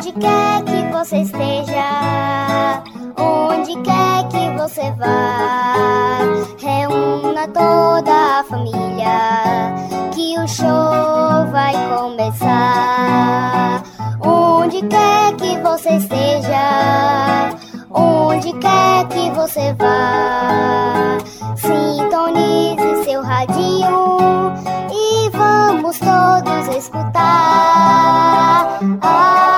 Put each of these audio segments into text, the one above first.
Onde quer que você esteja, onde quer que você vá, reúna toda a família, que o show vai começar. Onde quer que você esteja, onde quer que você vá, sintonize seu radinho e vamos todos escutar. Ah,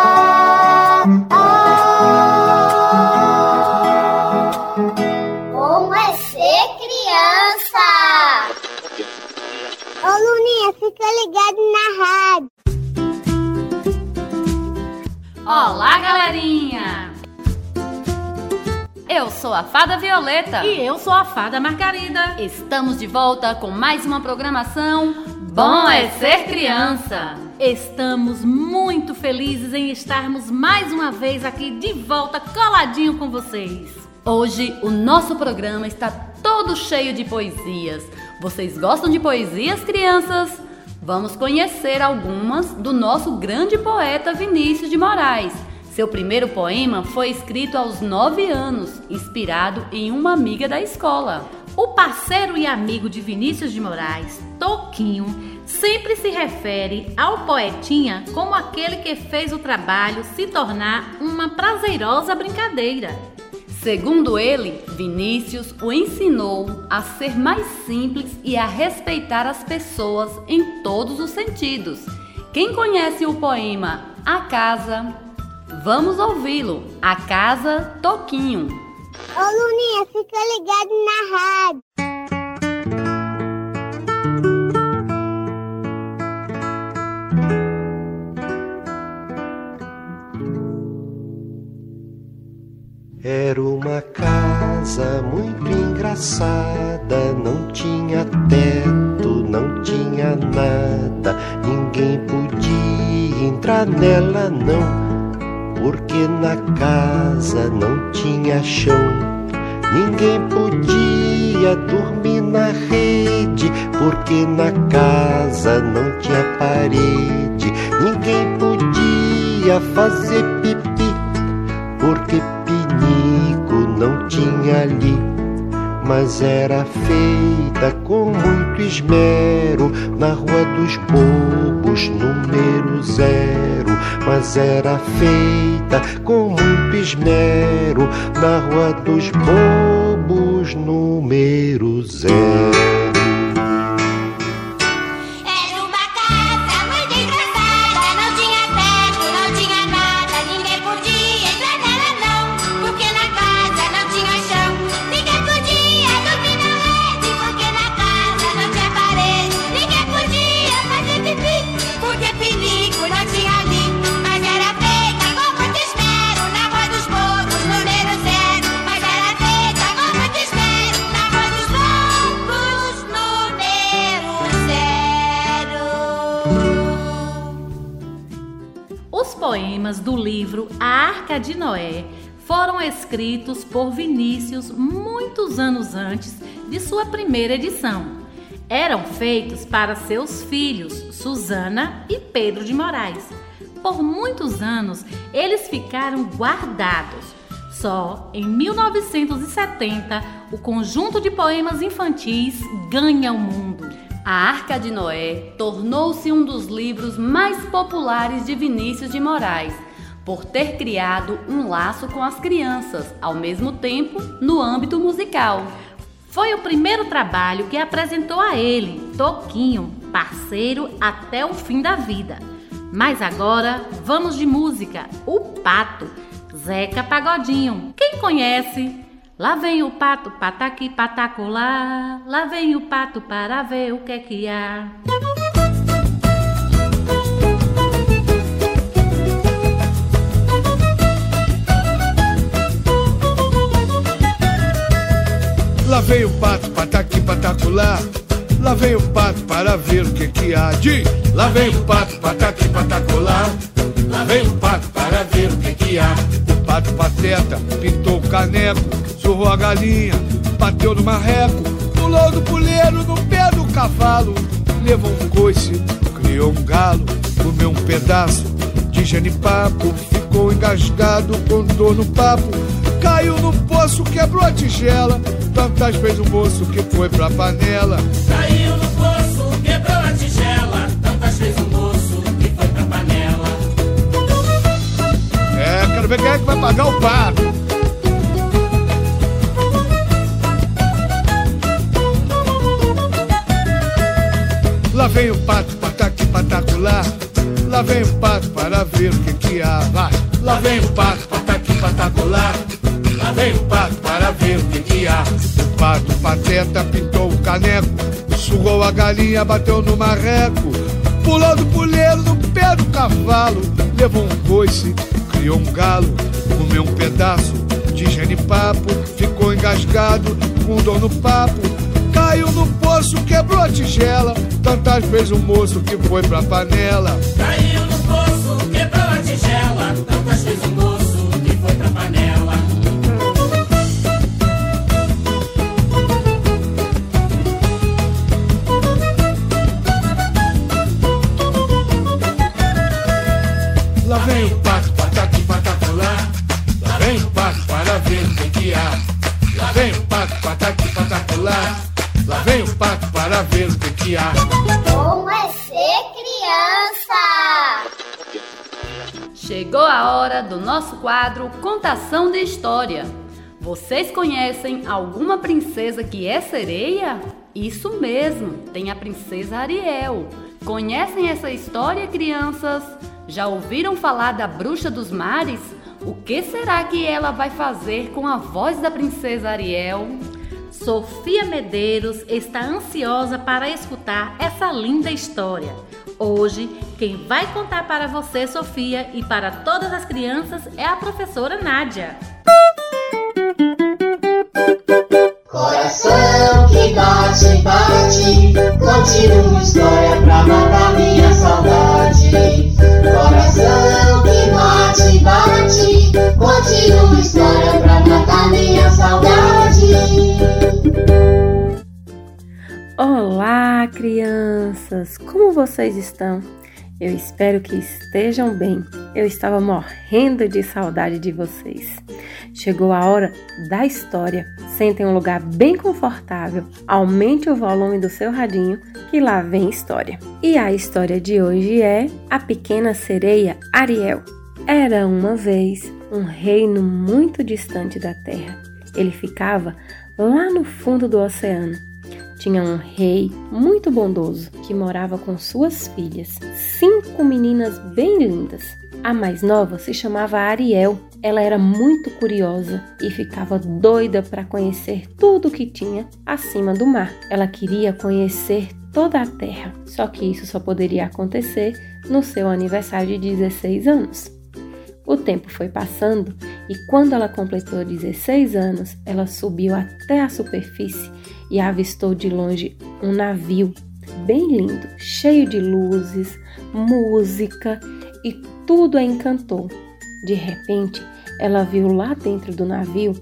sou a Fada Violeta E eu sou a Fada Margarida. estamos de volta com mais uma programação Bom é Ser Criança! Estamos muito felizes em estarmos mais uma vez aqui de volta coladinho com vocês. Hoje o nosso programa está todo cheio de poesias. Vocês gostam de poesias, crianças? Vamos conhecer algumas do nosso grande poeta Vinícius de Moraes. Seu primeiro poema foi escrito aos nove anos, inspirado em uma amiga da escola. O parceiro e amigo de Vinícius de Moraes, Toquinho, sempre se refere ao poetinha como aquele que fez o trabalho se tornar uma prazerosa brincadeira. Segundo ele, Vinícius o ensinou a ser mais simples e a respeitar as pessoas em todos os sentidos. Quem conhece o poema A Casa? Vamos ouvi-lo. A Casa Toquinho. Ô Luninha, fica ligado na rádio. Mas era feita com muito esmero na Rua dos Bobos, número zero. Mas era feita com muito esmero na Rua dos Bobos, número zero. Escritos por Vinícius muitos anos antes de sua primeira edição. Eram feitos para seus filhos, Susana e Pedro de Moraes. Por muitos anos, eles ficaram guardados. Só em 1970, o conjunto de poemas infantis ganha o mundo. A Arca de Noé tornou-se um dos livros mais populares de Vinícius de Moraes, por ter criado um laço com as crianças, ao mesmo tempo no âmbito musical. Foi o primeiro trabalho que apresentou a ele, Toquinho, parceiro até o fim da vida. Mas agora vamos de música, O Pato, Zeca Pagodinho. Quem conhece? Lá vem o pato, pataqui, patacolá. Lá vem o pato para ver o que é que há. Lá vem o pato, pataqui, pataculá. Lá vem o pato para ver o que que há de. Lá vem o pato, pataqui, pataculá. Lá vem o pato para ver o que que há. O pato pateta pintou o caneco, surrou a galinha, bateu no marreco, pulou do puleiro no pé do cavalo, levou um coice, criou um galo, comeu um pedaço de genipapo, ficou engasgado com dor no papo. Caiu no poço, quebrou a tigela. Tantas vezes o moço que foi pra panela. Caiu no poço, quebrou a tigela. Tantas vezes o moço que foi pra panela. É, quero ver quem é que vai pagar o pato. Lá vem o pato, pataque, patacular. Lá vem o pato para ver o que que há. Vai. Lá vem o pato, pataque, patacular. Lá vem o pato para ver o que há. O pato pateta pintou o caneco. Sugou a galinha, bateu no marreco. Pulando pulheiro no pé do cavalo. Levou um coice, criou um galo. Comeu um pedaço de genipapo. Ficou engasgado com dor no papo. Caiu no poço, quebrou a tigela. Tantas vezes o moço que foi pra panela. Caiu no poço, quebrou a tigela. Pataque, patacolar. Lá vem o pato para ver o que que há. Como é ser criança? Chegou a hora do nosso quadro Contação de História. Vocês conhecem alguma princesa que é sereia? Isso mesmo, tem a princesa Ariel. Conhecem essa história, crianças? Já ouviram falar da bruxa dos mares? O que será que ela vai fazer com a voz da princesa Ariel? Sofia Medeiros está ansiosa para escutar essa linda história. Hoje, quem vai contar para você, Sofia, e para todas as crianças é a professora Nádia. Coração que bate, bate, conte uma história pra matar minha saudade. Coração que bate, bate, conte uma história pra matar minha saudade. Olá, crianças! Como vocês estão? Eu espero que estejam bem. Eu estava morrendo de saudade de vocês. Chegou a hora da história. Sentem em um lugar bem confortável, aumente o volume do seu radinho, que lá vem história. E a história de hoje é A Pequena Sereia Ariel. Era uma vez um reino muito distante da terra. Ele ficava lá no fundo do oceano tinha um rei muito bondoso que morava com suas filhas, cinco meninas bem lindas. A mais nova se chamava Ariel. Ela era muito curiosa e ficava doida para conhecer tudo que tinha acima do mar. Ela queria conhecer toda a terra, só que isso só poderia acontecer no seu aniversário de 16 anos. O tempo foi passando e quando ela completou 16 anos, ela subiu até a superfície e avistou de longe um navio bem lindo, cheio de luzes, música e tudo a encantou. De repente, ela viu lá dentro do navio,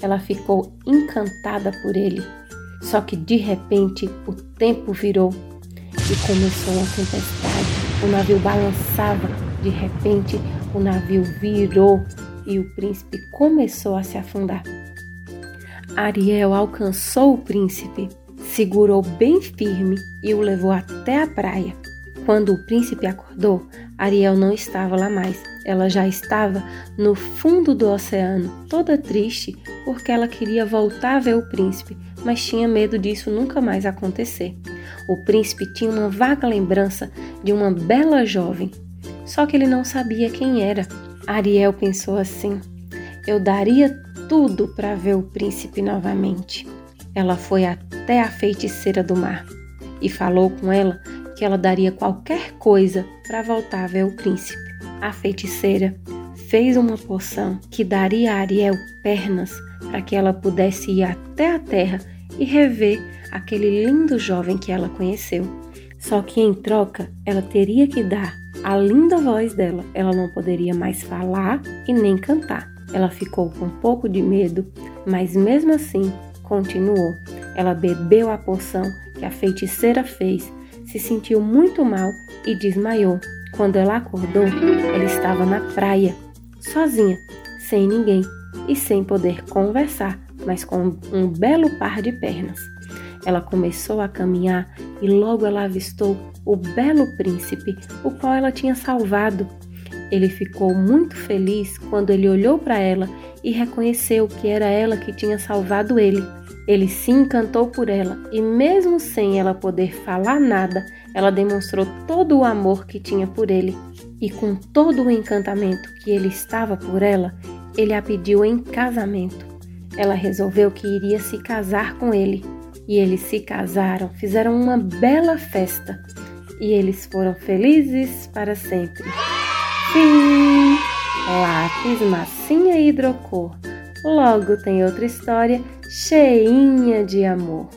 ela ficou encantada por ele. Só que de repente o tempo virou e começou uma tempestade. O navio balançava, de repente o navio virou e o príncipe começou a se afundar. Ariel alcançou o príncipe, segurou bem firme e o levou até a praia. Quando o príncipe acordou, Ariel não estava lá mais. Ela já estava no fundo do oceano, toda triste porque ela queria voltar a ver o príncipe, mas tinha medo disso nunca mais acontecer. O príncipe tinha uma vaga lembrança de uma bela jovem, só que ele não sabia quem era. Ariel pensou assim: eu daria tudo para ver o príncipe novamente. Ela foi até a feiticeira do mar e falou com ela que ela daria qualquer coisa para voltar a ver o príncipe. A feiticeira fez uma poção que daria a Ariel pernas para que ela pudesse ir até a terra e rever aquele lindo jovem que ela conheceu. Só que em troca, ela teria que dar a linda voz dela. Ela não poderia mais falar e nem cantar. Ela ficou com um pouco de medo, mas mesmo assim continuou. Ela bebeu a poção que a feiticeira fez, se sentiu muito mal e desmaiou. Quando ela acordou, ela estava na praia sozinha, sem ninguém e sem poder conversar, mas com um belo par de pernas. Ela começou a caminhar e logo ela avistou o belo príncipe, o qual ela tinha salvado. Ele ficou muito feliz quando ele olhou para ela e reconheceu que era ela que tinha salvado ele. Ele se encantou por ela e, mesmo sem ela poder falar nada, ela demonstrou todo o amor que tinha por ele. E com todo o encantamento que ele estava por ela, ele a pediu em casamento. Ela resolveu que iria se casar com ele. E eles se casaram, fizeram uma bela festa. E eles foram felizes para sempre. Fim! Lápis, massinha e hidrocor. Logo tem outra história cheinha de amor.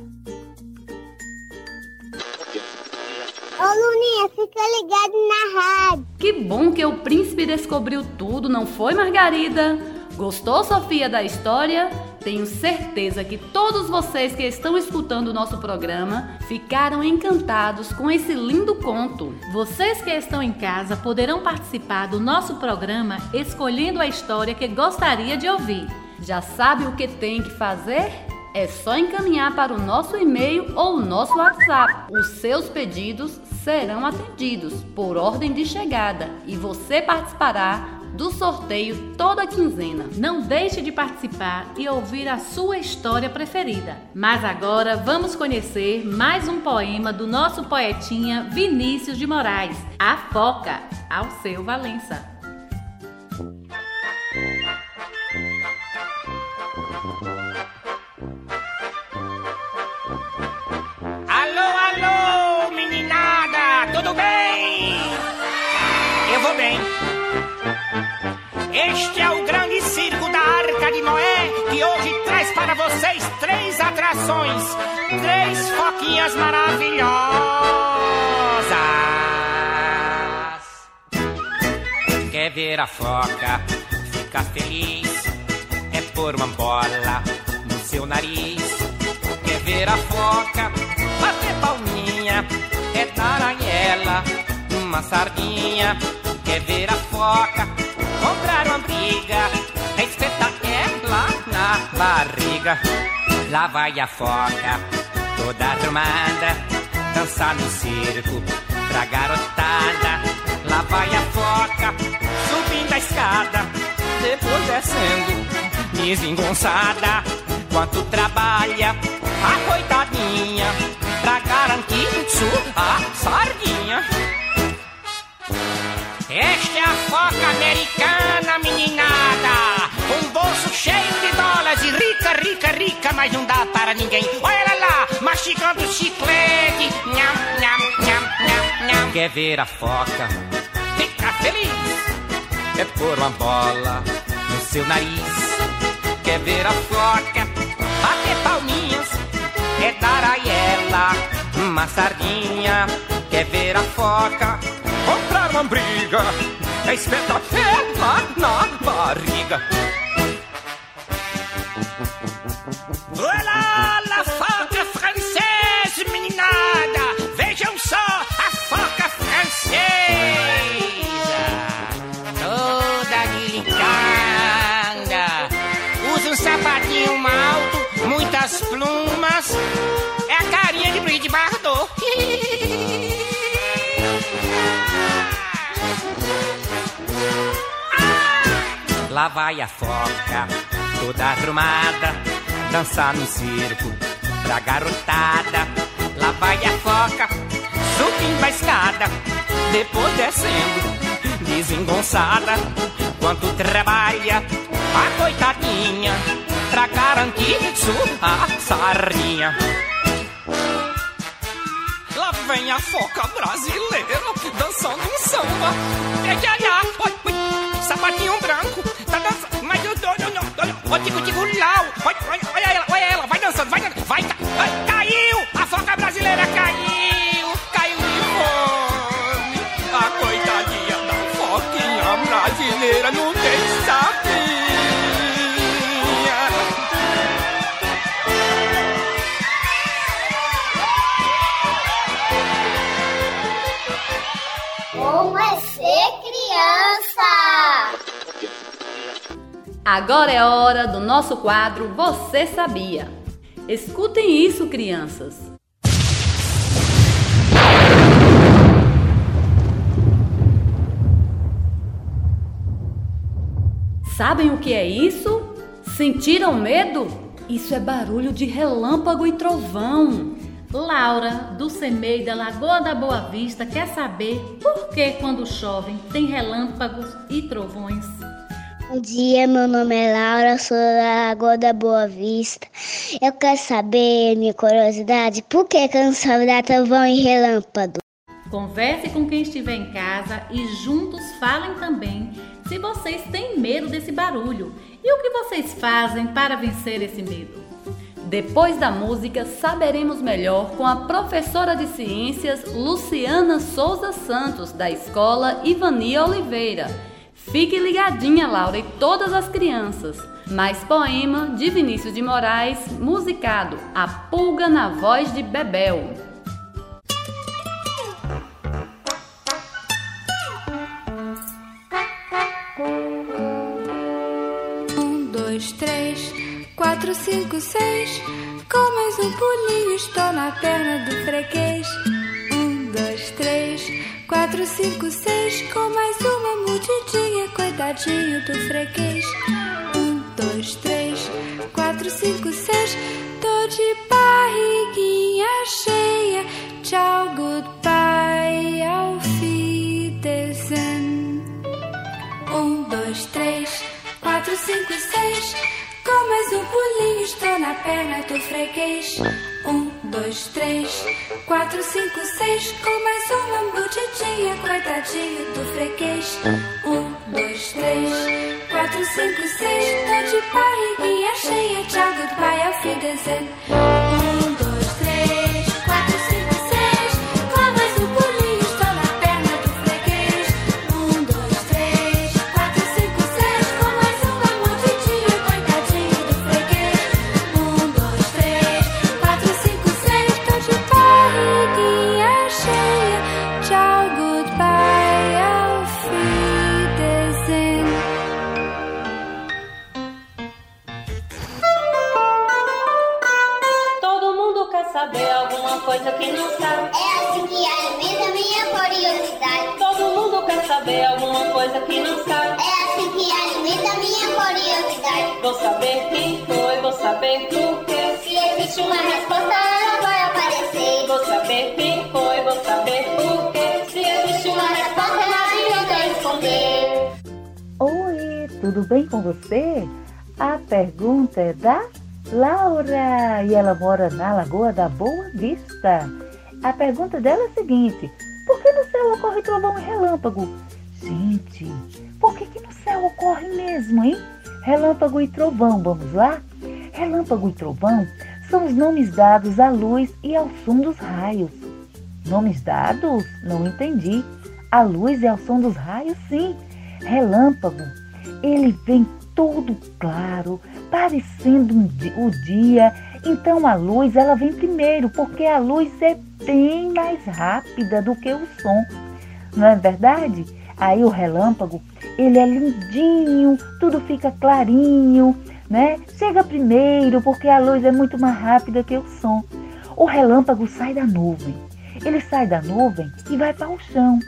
Ô Luninha, fica ligado na rádio. Que bom que o príncipe descobriu tudo, não foi, Margarida? Gostou, Sofia, da história? Tenho certeza que todos vocês que estão escutando o nosso programa ficaram encantados com esse lindo conto. Vocês que estão em casa poderão participar do nosso programa escolhendo a história que gostaria de ouvir. Já sabe o que tem que fazer? É só encaminhar para o nosso e-mail ou o nosso WhatsApp. Os seus pedidos serão atendidos por ordem de chegada e você participará do sorteio toda quinzena. Não deixe de participar e ouvir a sua história preferida. Mas agora vamos conhecer mais um poema do nosso poetinha Vinícius de Moraes, A Foca, ao seu Valença. Alô, alô, meninada, tudo bem? Eu vou bem. Este é o grande circo da Arca de Noé, que hoje traz para vocês três atrações, três foquinhas maravilhosas. Quer ver a foca ficar feliz? É pôr uma bola no seu nariz. Quer ver a foca bater palminha? É dar a ela uma sardinha. Quer ver a foca comprar uma briga? É espetar ela na barriga. Lá vai a foca toda arrumada, dançar no circo pra garotada. Lá vai a foca subindo a escada, depois descendo, desengonçada. Quanto trabalha a coitadinha pra garantir sua sardinha. Esta é a foca americana, meninada. Um bolso cheio de dólares e rica, rica, rica, mas não dá para ninguém. Olha ela lá, mastigando chiclete. Nham, nham, nham, nham, nham. Quer ver a foca? Fica feliz. É pôr uma bola no seu nariz. Quer ver a foca? Bater palminhas. É dar a ela uma sardinha. Quer ver a foca? Comprar uma briga. É espetar na barriga. Olá, la foca francesa, meninada! Vejam só a foca francesa! Toda delicada! Usa um sapatinho alto, muitas plumas. Lá vai a foca, toda arrumada, dançar no circo pra garotada. Lá vai a foca, subindo a escada, depois descendo, desengonçada. Quanto trabalha a coitadinha pra garantir sua sardinha. Lá vem a foca brasileira dançando um samba. É que sapatinho branco, ô tico tico lau, olha, olha, olha ela, olha ela, vai dançando, vai dançando, vai, caiu, Agora é hora do nosso quadro Você Sabia? Escutem isso, crianças! Sabem o que é isso? Sentiram medo? Isso é barulho de relâmpago e trovão. Laura, do CEMEI da Lagoa da Boa Vista, quer saber por que quando chovem tem relâmpagos e trovões. Bom dia, meu nome é Laura, sou da Lagoa da Boa Vista. Eu quero saber, minha curiosidade, por que sabe dar trovão e relâmpago? Converse com quem estiver em casa e juntos falem também se vocês têm medo desse barulho e o que vocês fazem para vencer esse medo. Depois da música, saberemos melhor com a professora de ciências Luciana Souza Santos, da escola Ivania Oliveira. Fique ligadinha, Laura, e todas as crianças. Mais poema de Vinícius de Moraes, musicado A Pulga na Voz de Bebel. Um, dois, três, quatro, cinco, seis. Com mais um pulinho estou na perna do freguês. Um, dois, três, quatro, cinco, seis. Com mais uma mordidinha, coitadinho do freguês. Um, dois, três, quatro, cinco, seis. Tô de barriguinha cheia. Tchau, goodbye, auf Wiedersehen. Um, dois, três, quatro, cinco, seis. Com mais um pulinho estou na perna do freguês. Um, dois, três, quatro, cinco, seis. Com mais uma mordidinha, coitadinho do freguês. Um, dois, três, quatro, cinco, seis. Tô de barriguinha cheia. Tchau, goodbye, auf Wiedersehen. Tudo bem com você? A pergunta é da Laura e ela mora na Lagoa da Boa Vista. A pergunta dela é a seguinte: por que no céu ocorre trovão e relâmpago? Gente, por que, que no céu ocorre mesmo, hein? Relâmpago e trovão, vamos lá? Relâmpago e trovão são os nomes dados à luz e ao som dos raios. Nomes dados? Não entendi. A luz e ao som dos raios, sim. Relâmpago, ele vem todo claro, parecendo um o dia. Então a luz ela vem primeiro, porque a luz é bem mais rápida do que o som. Não é verdade? Aí o relâmpago, ele é lindinho, tudo fica clarinho, né? Chega primeiro, porque a luz é muito mais rápida que o som. O relâmpago sai da nuvem. Ele sai da nuvem e vai para o chão.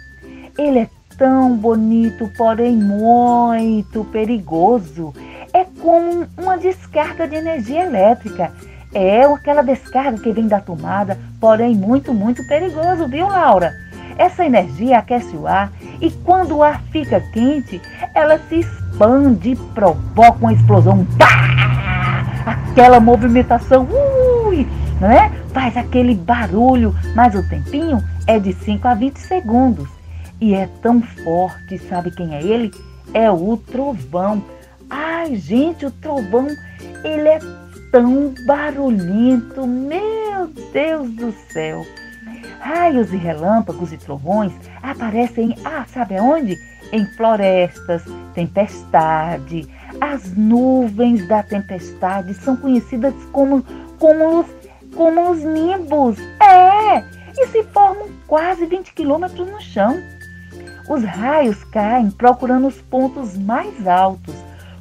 Ele é tão bonito, porém muito perigoso. É como uma descarga de energia elétrica. É aquela descarga que vem da tomada, porém muito, muito perigoso, viu, Laura? Essa energia aquece o ar e quando o ar fica quente, ela se expande e provoca uma explosão. Pá! Aquela movimentação, ui, né? Faz aquele barulho, mas o tempinho é de 5 a 20 segundos. E é tão forte, sabe quem é ele? É o trovão. Ai, gente, o trovão, ele é tão barulhento, meu Deus do céu. Raios e relâmpagos e trovões aparecem, ah, sabe aonde? Em florestas, tempestade. As nuvens da tempestade são conhecidas como, como, os, como os nimbos. É! E se formam quase 20 quilômetros no chão. Os raios caem procurando os pontos mais altos.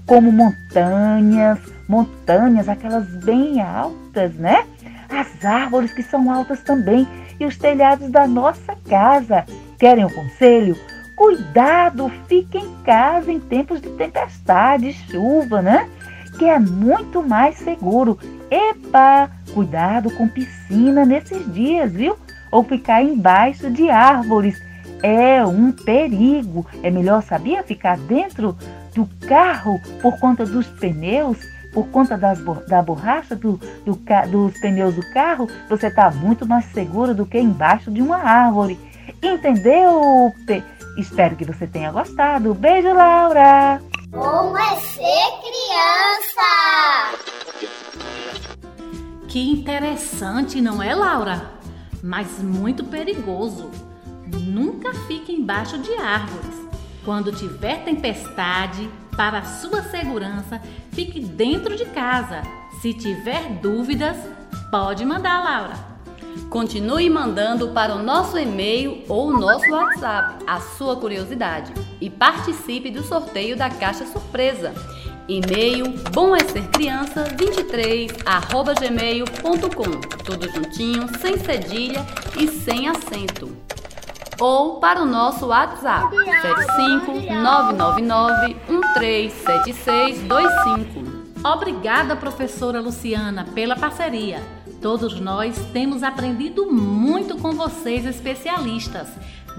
como montanhas, montanhas, aquelas bem altas, né? As árvores que são altas também e os telhados da nossa casa. Querem um conselho? Cuidado, fique em casa em tempos de tempestade, chuva, né? Que é muito mais seguro. Epa, cuidado com piscina nesses dias, viu? Ou ficar embaixo de árvores. É um perigo. É melhor, sabia, ficar dentro do carro por conta dos pneus, por conta das, da borracha do, do, dos pneus do carro. Você está muito mais seguro do que embaixo de uma árvore. Entendeu? Espero que você tenha gostado. Beijo, Laura! Como é ser criança? Que interessante, não é, Laura? Mas muito perigoso. Nunca fique embaixo de árvores. Quando tiver tempestade, para sua segurança, fique dentro de casa. Se tiver dúvidas, pode mandar, Laura. Continue mandando para o nosso e-mail ou nosso WhatsApp a sua curiosidade e participe do sorteio da caixa surpresa. E-mail bomecercriança23@gmail.com. Tudo juntinho, sem cedilha e sem acento. Ou para o nosso WhatsApp 75999137625. Obrigada, professora Luciana, pela parceria. Todos nós temos aprendido muito com vocês, especialistas.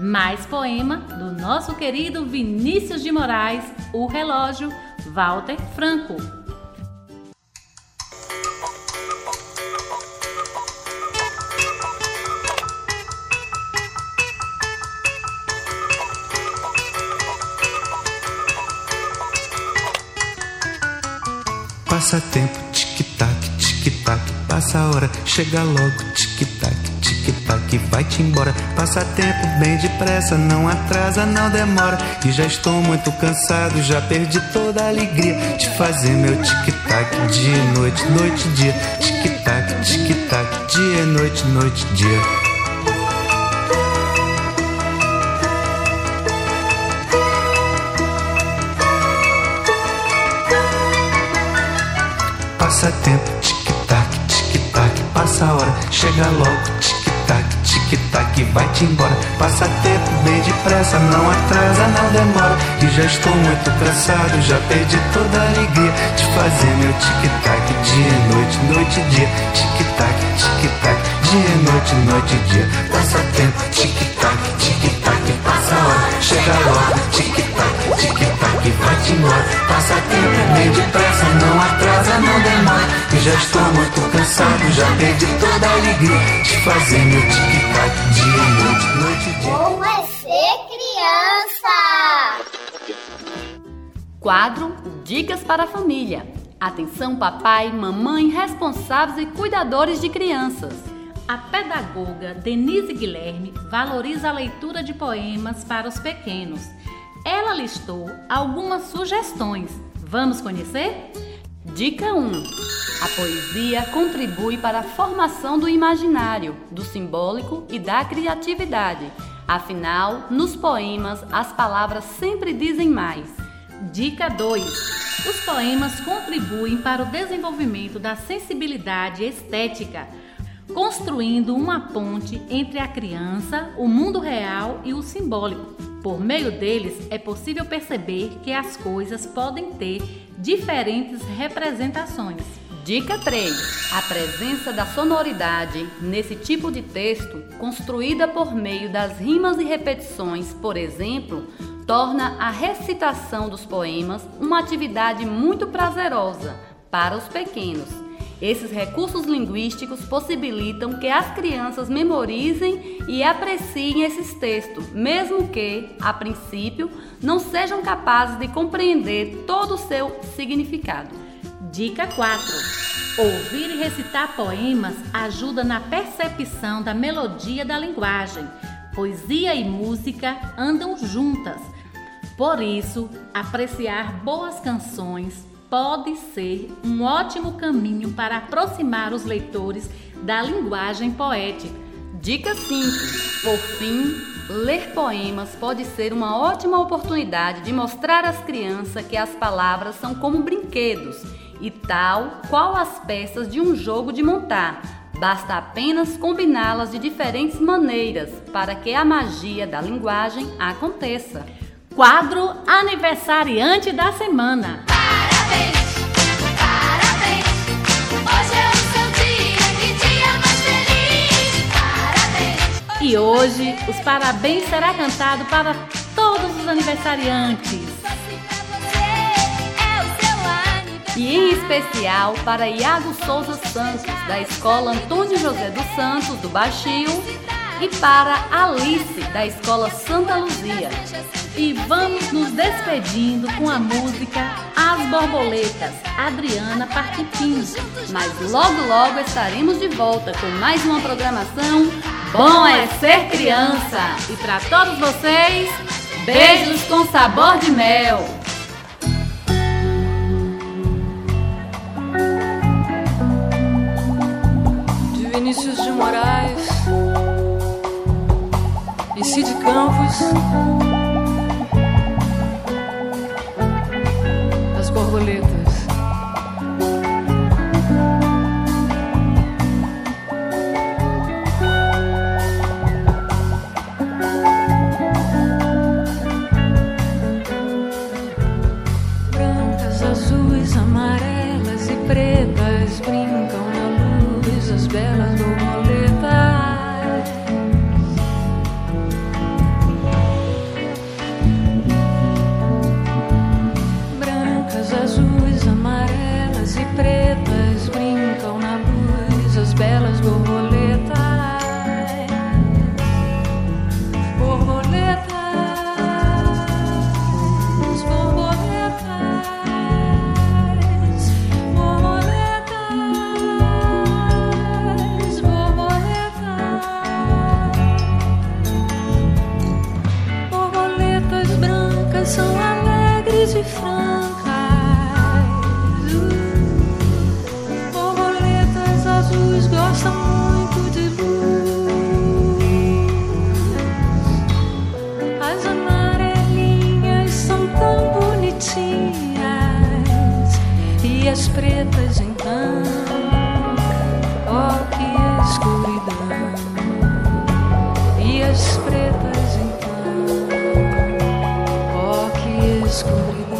Mais poema do nosso querido Vinícius de Moraes, O Relógio, Walter Franco. Passa tempo, tic-tac, tic-tac, passa a hora, chega logo, tic-tac, tic-tac, vai-te embora. Passa tempo bem depressa, não atrasa, não demora. E já estou muito cansado, já perdi toda a alegria de fazer meu tic-tac, dia noite, noite dia. Tic-tac, tic-tac, dia noite, noite dia. Passa tempo, tic-tac, tic-tac, passa a hora, chega logo, tic-tac, tic-tac, vai-te embora. Passa tempo bem depressa, não atrasa, não demora. E já estou muito cansado, já perdi toda a alegria de fazer meu tic-tac, dia e noite, noite e dia. Tic-tac, tic-tac, dia noite, noite e dia. Passa tempo, tic-tac, tic-tac, passa a hora, chega logo, tic-tac, tic-tac, vai-te embora. Passa tempo bem depressa, não atrasa, não demora. E já estou muito cansado, já perdi toda a alegria de fazer meu tic-tac, dia noite, noite e dia. Como é ser criança? Quadro Dicas para a Família. Atenção, papai, mamãe, responsáveis e cuidadores de crianças. A pedagoga Denise Guilherme valoriza a leitura de poemas para os pequenos. Ela listou algumas sugestões. Vamos conhecer? Dica 1. A poesia contribui para a formação do imaginário, do simbólico e da criatividade. Afinal, nos poemas, as palavras sempre dizem mais. Dica 2. Os poemas contribuem para o desenvolvimento da sensibilidade estética, construindo uma ponte entre a criança, o mundo real e o simbólico. Por meio deles, é possível perceber que as coisas podem ter diferentes representações. Dica 3. A presença da sonoridade nesse tipo de texto, construída por meio das rimas e repetições, por exemplo, torna a recitação dos poemas uma atividade muito prazerosa para os pequenos. Esses recursos linguísticos possibilitam que as crianças memorizem e apreciem esses textos, mesmo que, a princípio, não sejam capazes de compreender todo o seu significado. Dica 4. Ouvir e recitar poemas ajuda na percepção da melodia da linguagem. Poesia e música andam juntas. Por isso, apreciar boas canções pode ser um ótimo caminho para aproximar os leitores da linguagem poética. Dica 5. Por fim, ler poemas pode ser uma ótima oportunidade de mostrar às crianças que as palavras são como brinquedos e tal qual as peças de um jogo de montar. Basta apenas combiná-las de diferentes maneiras para que a magia da linguagem aconteça. Quadro aniversariante da semana. E hoje os parabéns será cantado para todos os aniversariantes. E em especial para Iago Souza Santos, da Escola Antônio José dos Santos, do Baixio, e para Alice, da Escola Santa Luzia. E vamos nos despedindo com a música As Borboletas, Adriana Partiquinho. Mas logo logo estaremos de volta com mais uma programação Bom é Ser Criança. E para todos vocês, beijos com sabor de mel. de Vinícius de Moraes e Cid Campos. As borboletas. Pretas brincam na luz as belas E as pretas então, oh que escuridão. E as pretas então, oh que escuridão.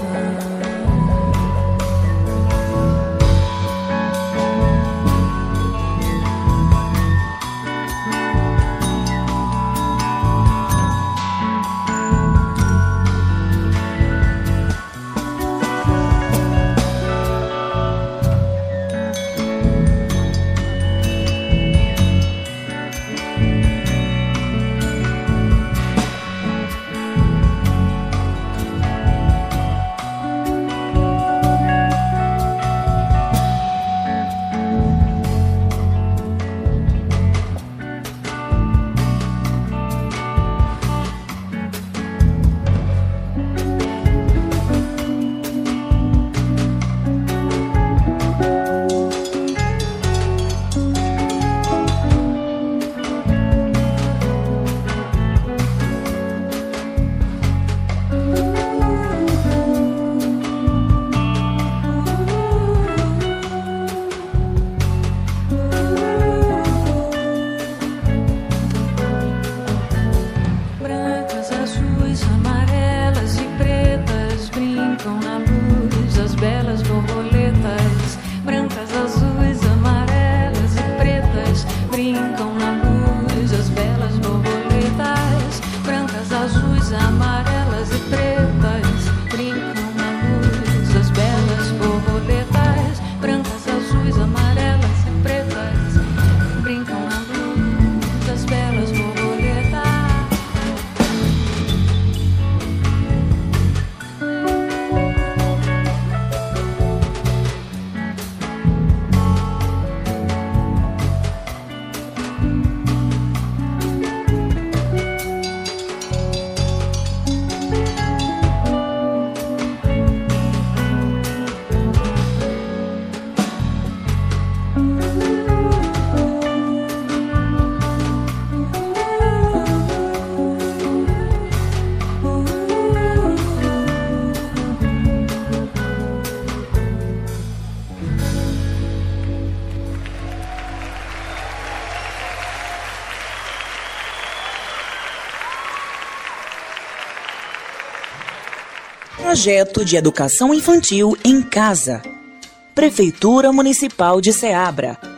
Projeto de Educação Infantil em Casa. Prefeitura Municipal de Ceabra